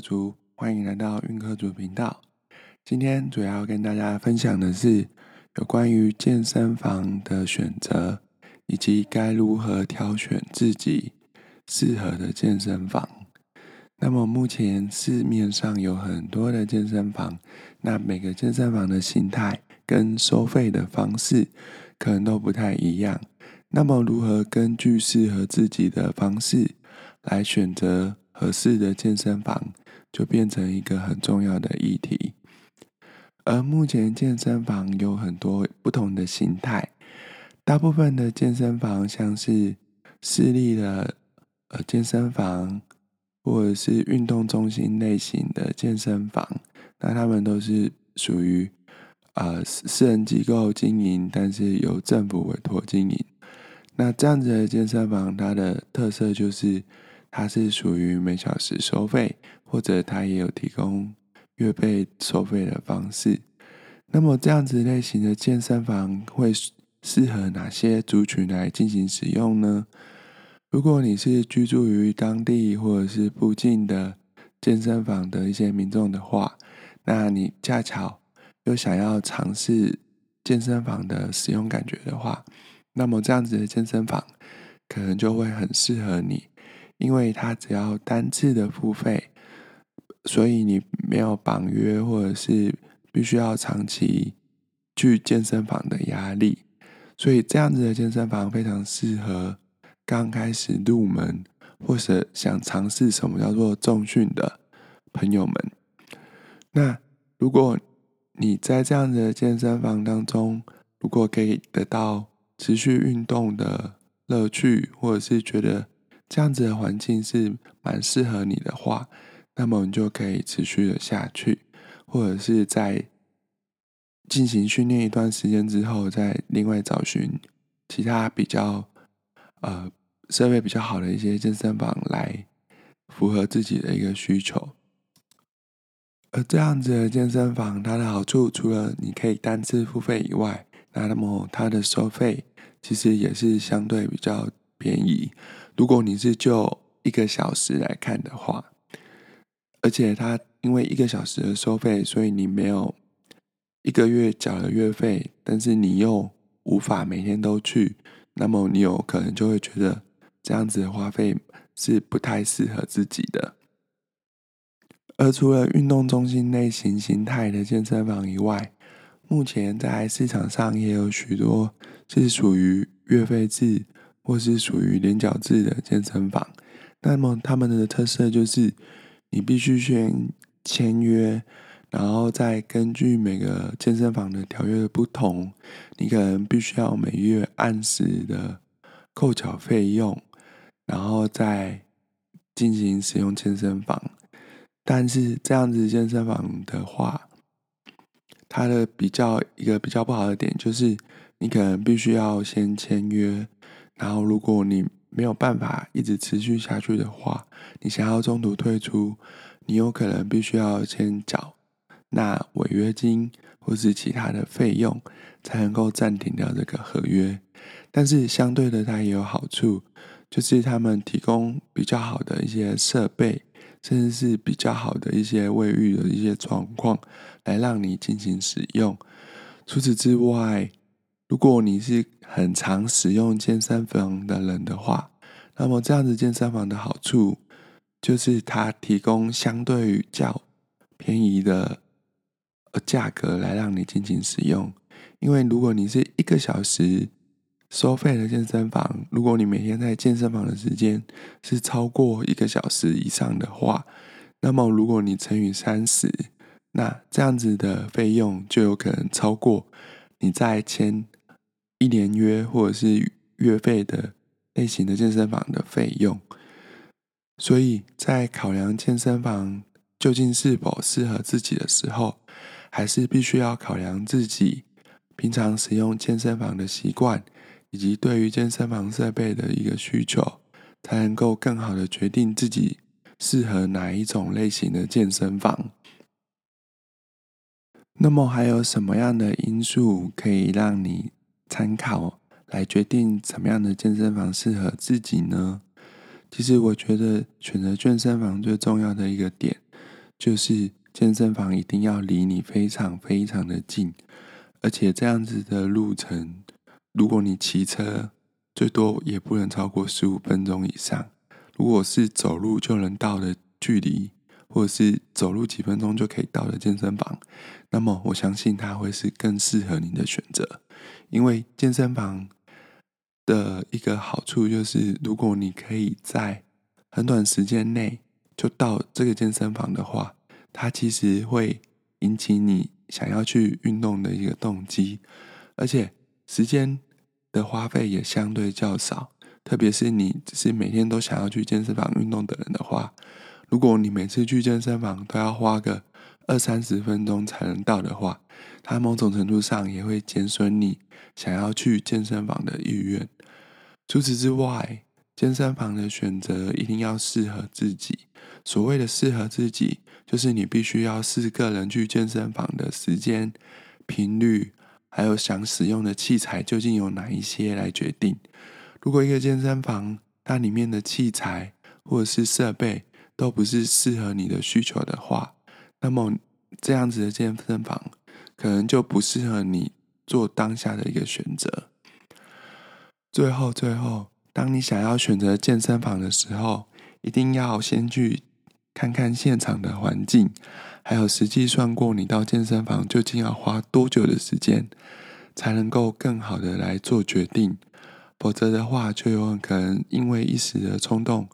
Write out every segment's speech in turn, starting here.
主，欢迎来到运科族频道。今天主要跟大家分享的是有关于健身房的选择，以及该如何挑选自己适合的健身房。那么目前市面上有很多的健身房，那每个健身房的形态跟收费的方式可能都不太一样。那么如何根据适合自己的方式来选择合适的健身房，就变成一个很重要的议题。而目前健身房有很多不同的形态，大部分的健身房像是私立的呃健身房。或者是运动中心类型的健身房，那他们都是属于呃私人机构经营，但是由政府委托经营。那这样子的健身房，它的特色就是它是属于每小时收费，或者它也有提供月费收费的方式。那么这样子类型的健身房会适合哪些族群来进行使用呢？如果你是居住于当地或者是附近的健身房的一些民众的话，那你恰巧又想要尝试健身房的使用感觉的话，那么这样子的健身房可能就会很适合你，因为它只要单次的付费，所以你没有绑约或者是必须要长期去健身房的压力，所以这样子的健身房非常适合。刚开始入门，或者想尝试什么叫做重训的朋友们，那如果你在这样的健身房当中，如果可以得到持续运动的乐趣，或者是觉得这样子的环境是蛮适合你的话，那么你就可以持续的下去，或者是在进行训练一段时间之后，再另外找寻其他比较呃。设备比较好的一些健身房来符合自己的一个需求，而这样子的健身房，它的好处除了你可以单次付费以外，那那么它的收费其实也是相对比较便宜。如果你是就一个小时来看的话，而且它因为一个小时的收费，所以你没有一个月缴了月费，但是你又无法每天都去，那么你有可能就会觉得。这样子的花费是不太适合自己的。而除了运动中心类型形态的健身房以外，目前在市场上也有许多是属于月费制或是属于连缴制的健身房。那么他们的特色就是，你必须先签约，然后再根据每个健身房的条约的不同，你可能必须要每月按时的扣缴费用。然后再进行使用健身房，但是这样子健身房的话，它的比较一个比较不好的点就是，你可能必须要先签约，然后如果你没有办法一直持续下去的话，你想要中途退出，你有可能必须要先缴那违约金或是其他的费用，才能够暂停掉这个合约。但是相对的，它也有好处。就是他们提供比较好的一些设备，甚至是比较好的一些卫浴的一些状况，来让你进行使用。除此之外，如果你是很常使用健身房的人的话，那么这样子健身房的好处，就是它提供相对于较便宜的呃价格来让你进行使用。因为如果你是一个小时，收费的健身房，如果你每天在健身房的时间是超过一个小时以上的话，那么如果你乘以三十，那这样子的费用就有可能超过你在签一年约或者是月费的类型的健身房的费用。所以在考量健身房究竟是否适合自己的时候，还是必须要考量自己平常使用健身房的习惯。以及对于健身房设备的一个需求，才能够更好的决定自己适合哪一种类型的健身房。那么还有什么样的因素可以让你参考来决定什么样的健身房适合自己呢？其实我觉得选择健身房最重要的一个点，就是健身房一定要离你非常非常的近，而且这样子的路程，如果你骑车，最多也不能超过十五分钟以上。如果是走路就能到的距离，或者是走路几分钟就可以到的健身房，那么我相信它会是更适合你的选择。因为健身房的一个好处就是，如果你可以在很短时间内就到这个健身房的话，它其实会引起你想要去运动的一个动机，而且时间的花费也相对较少。特别是你只是每天都想要去健身房运动的人的话，如果你每次去健身房都要花个二三十分钟才能到的话，它某种程度上也会减损你想要去健身房的意愿。除此之外，健身房的选择一定要适合自己。所谓的适合自己，就是你必须要视个人去健身房的时间、频率，还有想使用的器材究竟有哪一些来决定。如果一个健身房它里面的器材或者是设备都不是适合你的需求的话，那么这样子的健身房可能就不适合你做当下的一个选择。最后，最后，当你想要选择健身房的时候，一定要先去看看现场的环境，还有实际算过你到健身房究竟要花多久的时间，才能够更好的来做决定。否则的话，就有可能因为一时的冲动，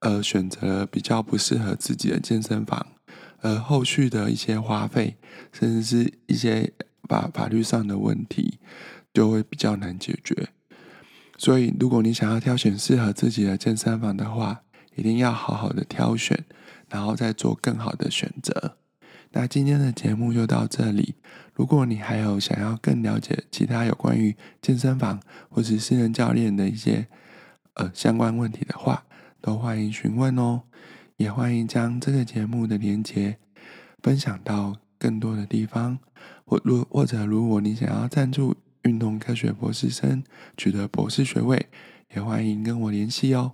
而选择比较不适合自己的健身房，而后续的一些花费，甚至是一些法法律上的问题，就会比较难解决。所以，如果你想要挑选适合自己的健身房的话，一定要好好的挑选，然后再做更好的选择。那今天的节目就到这里。如果你还有想要更了解其他有关于健身房或是私人教练的一些呃相关问题的话，都欢迎询问哦。也欢迎将这个节目的连接分享到更多的地方，或如或者如果你想要赞助运动科学博士生取得博士学位，也欢迎跟我联系哦。